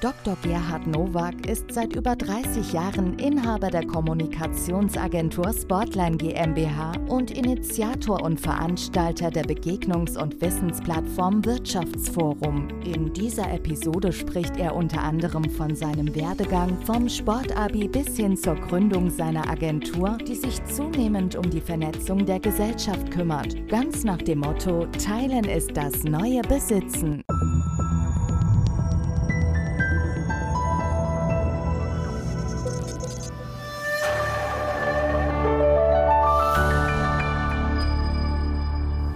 Dr. Gerhard Nowak ist seit über 30 Jahren Inhaber der Kommunikationsagentur Sportline GmbH und Initiator und Veranstalter der Begegnungs- und Wissensplattform Wirtschaftsforum. In dieser Episode spricht er unter anderem von seinem Werdegang vom Sportabi bis hin zur Gründung seiner Agentur, die sich zunehmend um die Vernetzung der Gesellschaft kümmert. Ganz nach dem Motto: Teilen ist das neue Besitzen.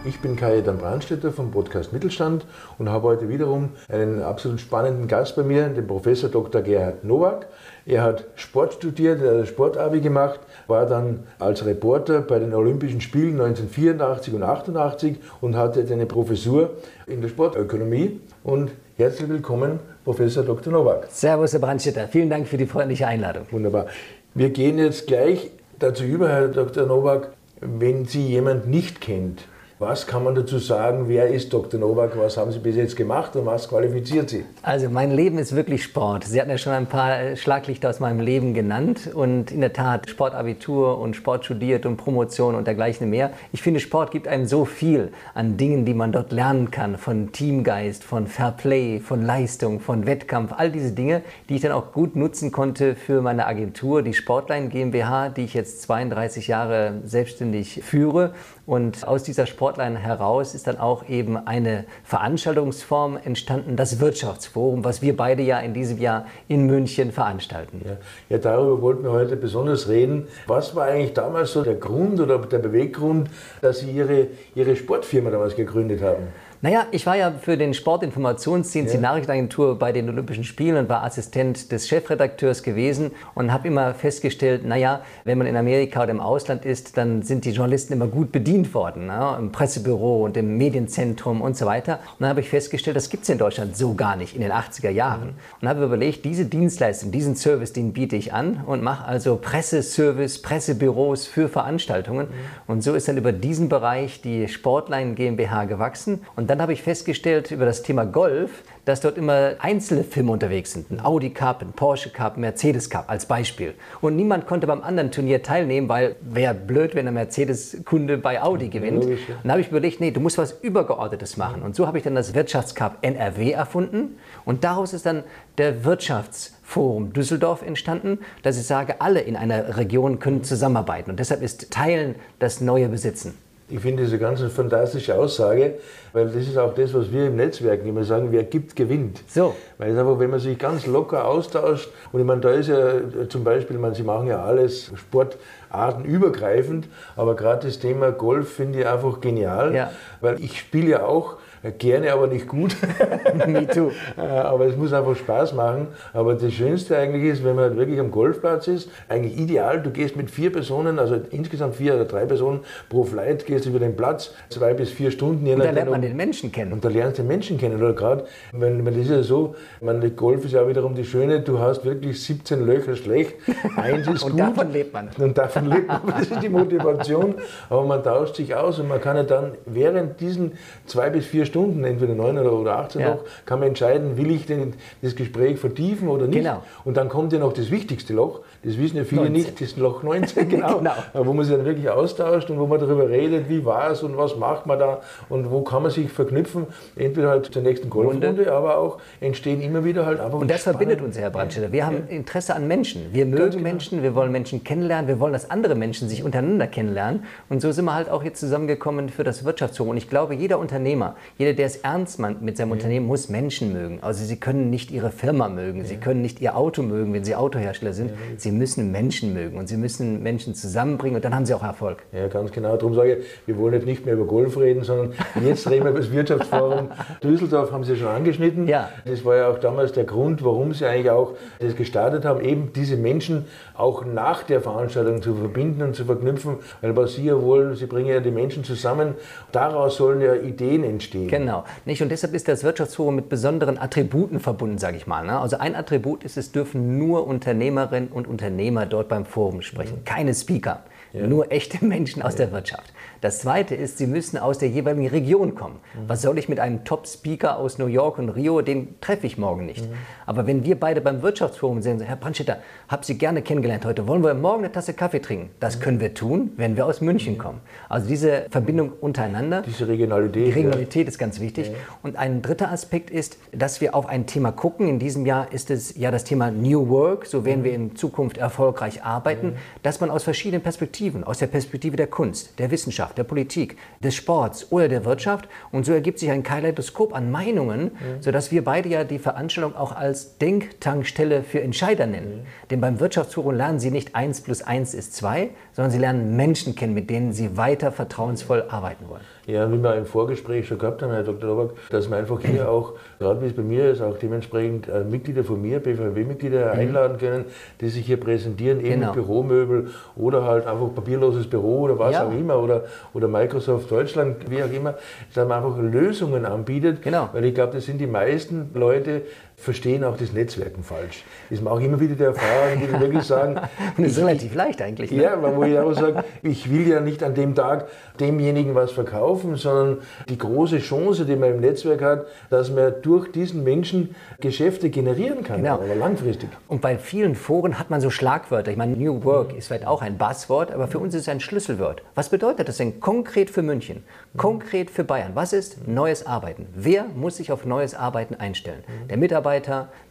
Ich bin Kajetan Brandstätter vom Podcast Mittelstand und habe heute wiederum einen absolut spannenden Gast bei mir, den Professor Dr. Gerhard Nowak. Er hat Sport studiert, er hat Sportabi gemacht, war dann als Reporter bei den Olympischen Spielen 1984 und 88 und hatte jetzt eine Professur in der Sportökonomie. Und herzlich willkommen, Professor Dr. Nowak. Servus, Herr Brandstätter. Vielen Dank für die freundliche Einladung. Wunderbar. Wir gehen jetzt gleich dazu über, Herr Dr. Nowak, wenn Sie jemand nicht kennt, was kann man dazu sagen? Wer ist Dr. Nowak? Was haben Sie bis jetzt gemacht und was qualifiziert Sie? Also mein Leben ist wirklich Sport. Sie hatten ja schon ein paar Schlaglichter aus meinem Leben genannt und in der Tat Sportabitur und Sport studiert und Promotion und dergleichen mehr. Ich finde, Sport gibt einem so viel an Dingen, die man dort lernen kann, von Teamgeist, von Fairplay, von Leistung, von Wettkampf, all diese Dinge, die ich dann auch gut nutzen konnte für meine Agentur, die Sportline GmbH, die ich jetzt 32 Jahre selbstständig führe und aus dieser Sportline heraus ist dann auch eben eine Veranstaltungsform entstanden, das Wirtschaftsforum, was wir beide ja in diesem Jahr in München veranstalten. Ja, ja darüber wollten wir heute besonders reden. Was war eigentlich damals so der Grund oder der Beweggrund, dass Sie Ihre, Ihre Sportfirma damals gegründet haben? Naja, ich war ja für den Sportinformationsdienst, ja. die Nachrichtenagentur bei den Olympischen Spielen und war Assistent des Chefredakteurs gewesen und habe immer festgestellt, naja, wenn man in Amerika oder im Ausland ist, dann sind die Journalisten immer gut bedient worden, ne? im Pressebüro und im Medienzentrum und so weiter. Und dann habe ich festgestellt, das gibt es in Deutschland so gar nicht in den 80er Jahren. Mhm. Und habe überlegt, diese Dienstleistung, diesen Service, den biete ich an und mache also Presseservice, Pressebüros für Veranstaltungen. Mhm. Und so ist dann über diesen Bereich die Sportline GmbH gewachsen. Und dann habe ich festgestellt über das Thema Golf, dass dort immer einzelne Firmen unterwegs sind. Ein Audi Cup, ein Porsche Cup, ein Mercedes Cup als Beispiel. Und niemand konnte beim anderen Turnier teilnehmen, weil wäre blöd, wenn ein Mercedes-Kunde bei Audi gewinnt. Und da habe ich überlegt, nee, du musst was Übergeordnetes machen. Und so habe ich dann das Wirtschaftscup NRW erfunden. Und daraus ist dann der Wirtschaftsforum Düsseldorf entstanden, dass ich sage, alle in einer Region können zusammenarbeiten. Und deshalb ist Teilen das neue Besitzen. Ich finde diese ganz fantastische Aussage, weil das ist auch das, was wir im Netzwerk immer sagen, wer gibt, gewinnt. So. Weil es einfach, wenn man sich ganz locker austauscht, und ich meine, da ist ja zum Beispiel, meine, Sie machen ja alles sportartenübergreifend, aber gerade das Thema Golf finde ich einfach genial, ja. weil ich spiele ja auch Gerne, aber nicht gut. Me too. aber es muss einfach Spaß machen. Aber das Schönste eigentlich ist, wenn man halt wirklich am Golfplatz ist, eigentlich ideal, du gehst mit vier Personen, also insgesamt vier oder drei Personen pro Flight, gehst über den Platz, zwei bis vier Stunden. Und da lernt man den Menschen kennen. Und da lernst du den Menschen kennen. Oder gerade, wenn, wenn das ist ja so, man, Golf ist ja wiederum die Schöne, du hast wirklich 17 Löcher schlecht, eins ist und gut. Und davon lebt man. Und davon lebt man, das ist die Motivation. Aber man tauscht sich aus und man kann ja dann während diesen zwei bis vier Stunden Stunden, entweder 9 oder 18 ja. noch, kann man entscheiden, will ich denn das Gespräch vertiefen oder nicht. Genau. Und dann kommt ja noch das wichtigste Loch, das wissen ja viele 19. nicht, das Loch 19, genau, genau. wo man sich dann wirklich austauscht und wo man darüber redet, wie war es und was macht man da und wo kann man sich verknüpfen, entweder halt zur nächsten Golfrunde, aber auch entstehen immer wieder halt einfach Und das spannend. verbindet uns, Herr Brandstätter. Wir haben ja. Interesse an Menschen. Wir mögen genau. Menschen, wir wollen Menschen kennenlernen, wir wollen, dass andere Menschen sich untereinander kennenlernen. Und so sind wir halt auch jetzt zusammengekommen für das Wirtschaftsforum. Und ich glaube, jeder Unternehmer, jeder, der es ernst meint mit seinem. Unternehmen, muss Menschen mögen. Also sie können nicht ihre Firma mögen, sie können nicht ihr Auto mögen, wenn sie Autohersteller sind. Sie müssen Menschen mögen und sie müssen Menschen zusammenbringen und dann haben sie auch Erfolg. Ja, ganz genau. Darum sage ich, wir wollen jetzt nicht mehr über Golf reden, sondern jetzt reden wir über das Wirtschaftsforum Düsseldorf, haben Sie schon angeschnitten. Ja. Das war ja auch damals der Grund, warum Sie eigentlich auch das gestartet haben, eben diese Menschen auch nach der Veranstaltung zu verbinden und zu verknüpfen, weil was Sie ja wollen, Sie bringen ja die Menschen zusammen, daraus sollen ja Ideen entstehen. Genau. Nicht? Und deshalb ist das Wirtschaftsforum mit besonderen Attributen verbunden, sage ich mal. Ne? Also ein Attribut ist, es dürfen nur Unternehmerinnen und Unternehmer dort beim Forum sprechen, mhm. keine Speaker. Ja. Nur echte Menschen aus ja. der Wirtschaft. Das Zweite ist, sie müssen aus der jeweiligen Region kommen. Mhm. Was soll ich mit einem Top-Speaker aus New York und Rio, den treffe ich morgen nicht. Mhm. Aber wenn wir beide beim Wirtschaftsforum sind, Herr Brandstetter, habe Sie gerne kennengelernt heute, wollen wir morgen eine Tasse Kaffee trinken? Das mhm. können wir tun, wenn wir aus München mhm. kommen. Also diese Verbindung untereinander. Diese Regionalität. Die Regionalität ja. ist ganz wichtig. Und ein dritter Aspekt ist, dass wir auf ein Thema gucken. In diesem Jahr ist es ja das Thema New Work. So werden mhm. wir in Zukunft erfolgreich arbeiten, dass man aus verschiedenen Perspektiven, aus der Perspektive der Kunst, der Wissenschaft, der Politik, des Sports oder der Wirtschaft. Und so ergibt sich ein Kaleidoskop an Meinungen, mhm. sodass wir beide ja die Veranstaltung auch als Denktankstelle für Entscheider nennen. Mhm. Denn beim Wirtschaftsforum lernen Sie nicht 1 plus 1 ist 2, sondern Sie lernen Menschen kennen, mit denen Sie weiter vertrauensvoll arbeiten wollen. Ja, wie wir im Vorgespräch schon gehabt haben, Herr Dr. Lobak, dass wir einfach hier auch, gerade wie es bei mir ist, auch dementsprechend äh, Mitglieder von mir, BVW-Mitglieder mhm. einladen können, die sich hier präsentieren, eben genau. Büromöbel oder halt einfach papierloses Büro oder was ja. auch immer oder, oder Microsoft Deutschland, wie auch immer, dass man einfach Lösungen anbietet. Genau. Weil ich glaube, das sind die meisten Leute, verstehen auch das Netzwerken falsch. Das ist mir auch immer wieder die Erfahrung, die wirklich sagen. das ist relativ leicht eigentlich. Ne? Ja, wo ich auch sage, ich will ja nicht an dem Tag demjenigen was verkaufen, sondern die große Chance, die man im Netzwerk hat, dass man durch diesen Menschen Geschäfte generieren kann, genau. aber langfristig. Und bei vielen Foren hat man so Schlagwörter. Ich meine, New Work ist vielleicht auch ein Buzzword, aber für uns ist es ein Schlüsselwort. Was bedeutet das denn konkret für München? Konkret für Bayern? Was ist neues Arbeiten? Wer muss sich auf neues Arbeiten einstellen? Der Mitarbeiter,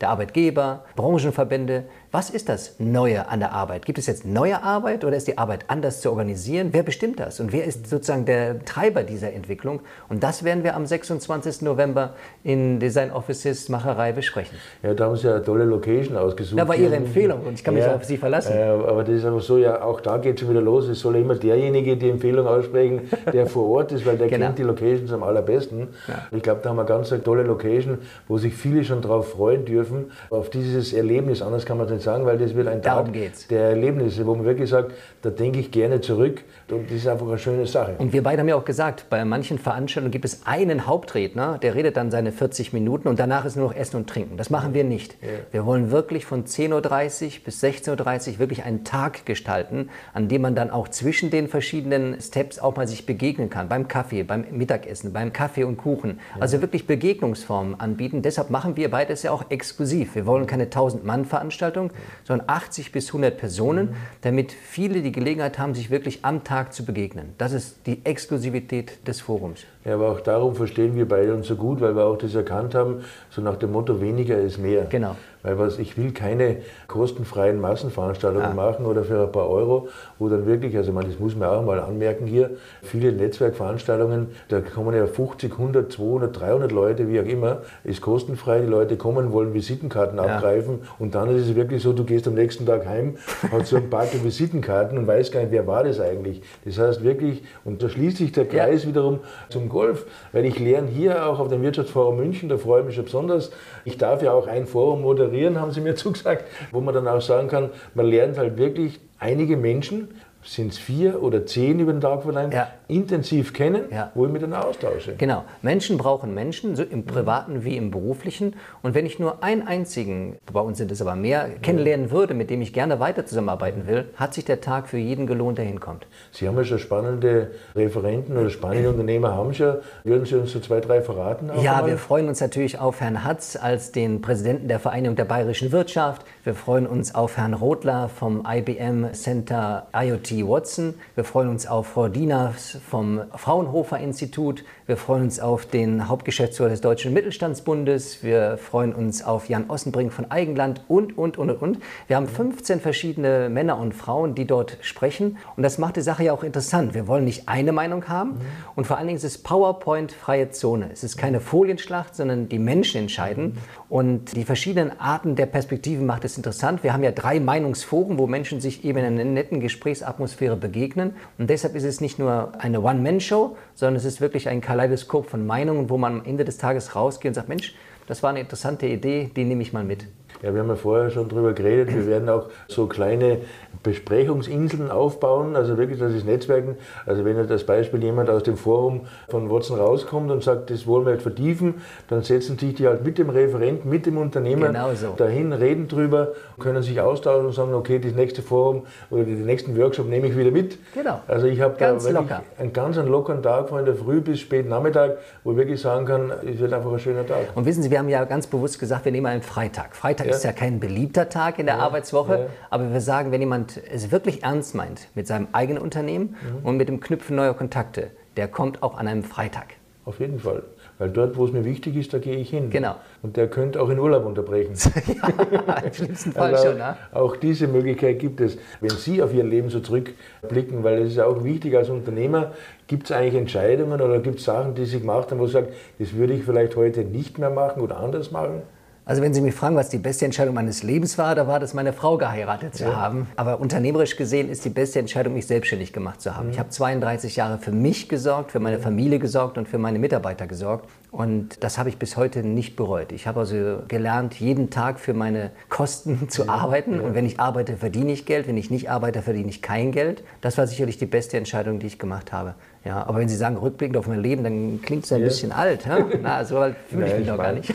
der Arbeitgeber, Branchenverbände, was ist das Neue an der Arbeit? Gibt es jetzt neue Arbeit oder ist die Arbeit anders zu organisieren? Wer bestimmt das? Und wer ist sozusagen der Treiber dieser Entwicklung? Und das werden wir am 26. November in Design Offices Macherei besprechen. Ja, da haben Sie ja eine tolle Location ausgesucht. Da war Ihre Empfehlung und ich kann mich ja, auf Sie verlassen. Äh, aber das ist einfach so, ja, auch da geht es schon wieder los. Es soll immer derjenige die Empfehlung aussprechen, der vor Ort ist, weil der genau. kennt die Locations am allerbesten. Ja. Ich glaube, da haben wir ganz eine tolle Location, wo sich viele schon darauf freuen dürfen, auf dieses Erlebnis. Anders kann man es nicht sagen, weil das wird ein Tag der Erlebnisse, wo man wirklich sagt, da denke ich gerne zurück und das ist einfach eine schöne Sache. Und wir beide haben ja auch gesagt, bei manchen Veranstaltungen gibt es einen Hauptredner, der redet dann seine 40 Minuten und danach ist nur noch Essen und Trinken. Das machen wir nicht. Ja. Wir wollen wirklich von 10.30 Uhr bis 16.30 Uhr wirklich einen Tag gestalten, an dem man dann auch zwischen den verschiedenen Steps auch mal sich begegnen kann. Beim Kaffee, beim Mittagessen, beim Kaffee und Kuchen. Ja. Also wirklich Begegnungsformen anbieten. Deshalb machen wir beides ja auch exklusiv. Wir wollen keine 1000-Mann-Veranstaltung, sondern 80 bis 100 Personen, damit viele die Gelegenheit haben, sich wirklich am Tag zu begegnen. Das ist die Exklusivität des Forums. Ja, aber auch darum verstehen wir beide uns so gut, weil wir auch das erkannt haben, so nach dem Motto, weniger ist mehr. Genau. Weil was, ich will keine kostenfreien Massenveranstaltungen ah. machen oder für ein paar Euro, wo dann wirklich, also man, das muss man auch mal anmerken hier, viele Netzwerkveranstaltungen, da kommen ja 50, 100, 200, 300 Leute, wie auch immer, ist kostenfrei, die Leute kommen, wollen Visitenkarten ja. abgreifen und dann ist es wirklich so, du gehst am nächsten Tag heim, hast so ein paar Visitenkarten und weißt gar nicht, wer war das eigentlich. Das heißt wirklich, und da schließt sich der Kreis ja. wiederum zum Golf, weil ich lerne hier auch auf dem Wirtschaftsforum München, da freue ich mich schon besonders, ich darf ja auch ein Forum moderieren, haben sie mir zugesagt, wo man dann auch sagen kann, man lernt halt wirklich einige Menschen, sind es vier oder zehn über den Tag verlangt, ja. intensiv kennen, ja. wo ich mich dann austausche. Genau. Menschen brauchen Menschen, so im privaten wie im beruflichen. Und wenn ich nur einen einzigen, bei uns sind es aber mehr, kennenlernen würde, mit dem ich gerne weiter zusammenarbeiten will, hat sich der Tag für jeden gelohnt, der hinkommt. Sie haben ja schon spannende Referenten oder spannende Unternehmer haben schon. Würden Sie uns so zwei, drei verraten? Ja, einmal? wir freuen uns natürlich auf Herrn Hatz als den Präsidenten der Vereinigung der bayerischen Wirtschaft. Wir freuen uns auf Herrn Rothler vom IBM Center IoT Watson. Wir freuen uns auf Frau Dieners vom Fraunhofer Institut. Wir freuen uns auf den Hauptgeschäftsführer des Deutschen Mittelstandsbundes. Wir freuen uns auf Jan Ossenbrink von Eigenland und, und, und, und. Wir haben 15 verschiedene Männer und Frauen, die dort sprechen. Und das macht die Sache ja auch interessant. Wir wollen nicht eine Meinung haben. Mhm. Und vor allen Dingen ist es PowerPoint-freie Zone. Es ist keine Folienschlacht, sondern die Menschen entscheiden. Mhm. Und die verschiedenen Arten der Perspektiven macht es interessant. Wir haben ja drei Meinungsforen, wo Menschen sich eben in einer netten Gesprächsatmosphäre begegnen. Und deshalb ist es nicht nur eine One-Man-Show, sondern es ist wirklich ein Kaleidoskop von Meinungen, wo man am Ende des Tages rausgeht und sagt, Mensch, das war eine interessante Idee, die nehme ich mal mit. Ja, wir haben ja vorher schon drüber geredet. Wir werden auch so kleine Besprechungsinseln aufbauen, also wirklich, das ist Netzwerken. Also wenn jetzt das Beispiel jemand aus dem Forum von Watson rauskommt und sagt, das wollen wir jetzt vertiefen, dann setzen sich die halt mit dem Referenten, mit dem Unternehmer Genau so. dahin, reden drüber, können sich austauschen und sagen, okay, das nächste Forum oder den nächsten Workshop nehme ich wieder mit. Genau. Also ich habe da wirklich locker. einen ganz einen lockeren Tag von der Früh bis spät Nachmittag, wo ich wirklich sagen kann, es wird einfach ein schöner Tag. Und wissen Sie, wir haben ja ganz bewusst gesagt, wir nehmen einen Freitag. Freitag. Ist ja kein beliebter Tag in der Arbeitswoche, ja. aber wir sagen, wenn jemand es wirklich ernst meint mit seinem eigenen Unternehmen Mhm. und mit dem Knüpfen neuer Kontakte, der kommt auch an einem Freitag. Auf jeden Fall. Weil dort, wo es mir wichtig ist, da gehe ich hin. Genau. Und der könnte auch in Urlaub unterbrechen. Im schlimmsten Fall Also schon, ne? Auch diese Möglichkeit gibt es, wenn Sie auf Ihr Leben so zurückblicken, weil es ist ja auch wichtig als Unternehmer, gibt es eigentlich Entscheidungen oder gibt es Sachen, die Sie gemacht haben, wo Sie sagen, das würde ich vielleicht heute nicht mehr machen oder anders machen? Also wenn Sie mich fragen, was die beste Entscheidung meines Lebens war, da war das, meine Frau geheiratet zu haben. Aber unternehmerisch gesehen ist die beste Entscheidung, mich selbstständig gemacht zu haben. Ich habe 32 Jahre für mich gesorgt, für meine Familie gesorgt und für meine Mitarbeiter gesorgt. Und das habe ich bis heute nicht bereut. Ich habe also gelernt, jeden Tag für meine Kosten zu arbeiten. Und wenn ich arbeite, verdiene ich Geld. Wenn ich nicht arbeite, verdiene ich kein Geld. Das war sicherlich die beste Entscheidung, die ich gemacht habe. Ja, aber wenn Sie sagen, rückblickend auf mein Leben, dann klingt es ein Ja. bisschen alt. Ja? Na, so alt fühle ich mich noch gar nicht.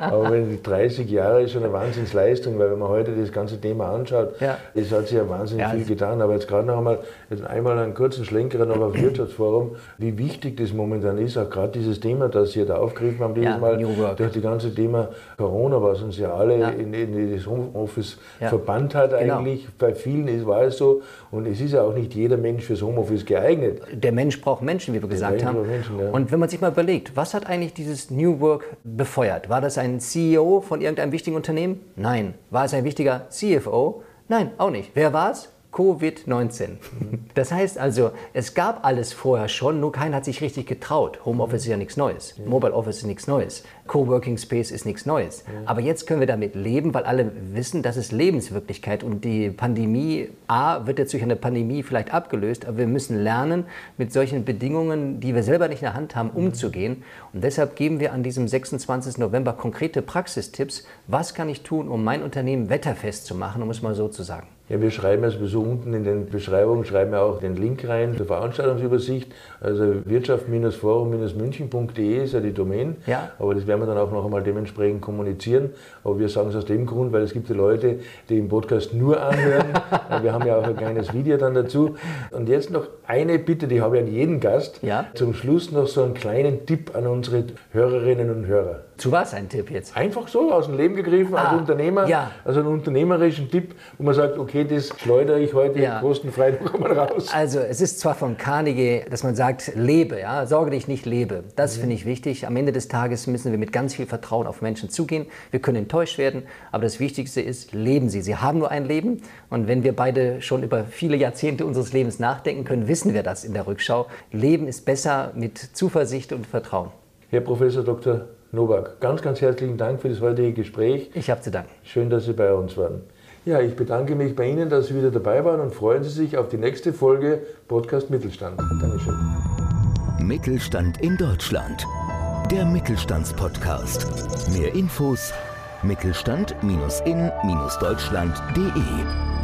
Aber wenn die 30 Jahre ist schon eine Wahnsinnsleistung, weil wenn man heute das ganze Thema anschaut, Ja. es hat sich ja wahnsinnig Ja, viel getan. Aber jetzt gerade noch einmal, jetzt einmal einen kurzen Schlenker noch auf Wirtschaftsforum, wie wichtig das momentan ist, auch gerade dieses Thema, das Sie da aufgegriffen haben, dieses Ja, Mal durch das ganze Thema Corona, was uns ja alle Ja. in, in das Homeoffice Ja. verbannt hat Genau. eigentlich. Bei vielen ist, war es so. Und es ist ja auch nicht jeder Mensch fürs Homeoffice geeignet. Der Mensch braucht Menschen, wie wir gesagt Mensch haben. Menschen, ja. Und wenn man sich mal überlegt, was hat eigentlich dieses New Work befeuert? War das ein CEO von irgendeinem wichtigen Unternehmen? Nein. War es ein wichtiger CFO? Nein, auch nicht. Wer war es? Covid-19. Das heißt also, es gab alles vorher schon, nur keiner hat sich richtig getraut. Homeoffice ist ja nichts Neues. Mobile Office ist nichts Neues. Coworking Space ist nichts Neues. Aber jetzt können wir damit leben, weil alle wissen, das ist Lebenswirklichkeit und die Pandemie, A, wird jetzt durch eine Pandemie vielleicht abgelöst, aber wir müssen lernen, mit solchen Bedingungen, die wir selber nicht in der Hand haben, umzugehen. Und deshalb geben wir an diesem 26. November konkrete Praxistipps. Was kann ich tun, um mein Unternehmen wetterfest zu machen, um es mal so zu sagen? Ja, wir schreiben ja sowieso unten in den Beschreibungen, schreiben wir auch den Link rein zur Veranstaltungsübersicht. Also wirtschaft-forum-münchen.de ist ja die Domain. Ja. Aber das werden wir dann auch noch einmal dementsprechend kommunizieren. Aber wir sagen es aus dem Grund, weil es gibt ja Leute, die den Podcast nur anhören. wir haben ja auch ein kleines Video dann dazu. Und jetzt noch eine Bitte, die habe ich an jeden Gast. Ja. Zum Schluss noch so einen kleinen Tipp an unsere Hörerinnen und Hörer. Zu was ein Tipp jetzt? Einfach so aus dem Leben gegriffen, als Ah, Unternehmer. ja. Also einen unternehmerischen Tipp, wo man sagt, okay, das schleudere ich heute Ja. kostenfrei noch einmal raus. Also es ist zwar von Carnegie, dass man sagt, lebe, ja, sorge dich nicht, lebe. Das finde ich wichtig. Am Ende des Tages müssen wir mit ganz viel Vertrauen auf Menschen zugehen. Wir können enttäuscht werden, aber das Wichtigste ist, leben Sie. Sie haben nur ein Leben und wenn wir beide schon über viele Jahrzehnte unseres Lebens nachdenken können, wissen wir das in der Rückschau. Leben ist besser mit Zuversicht und Vertrauen. Herr Professor Dr. Nowak, ganz, ganz herzlichen Dank für das heutige Gespräch. Ich habe zu danken. Schön, dass Sie bei uns waren. Ja, ich bedanke mich bei Ihnen, dass Sie wieder dabei waren und freuen Sie sich auf die nächste Folge Podcast Mittelstand. Dankeschön. Mittelstand in Deutschland. Der Mittelstandspodcast. Mehr Infos mittelstand-in-deutschland.de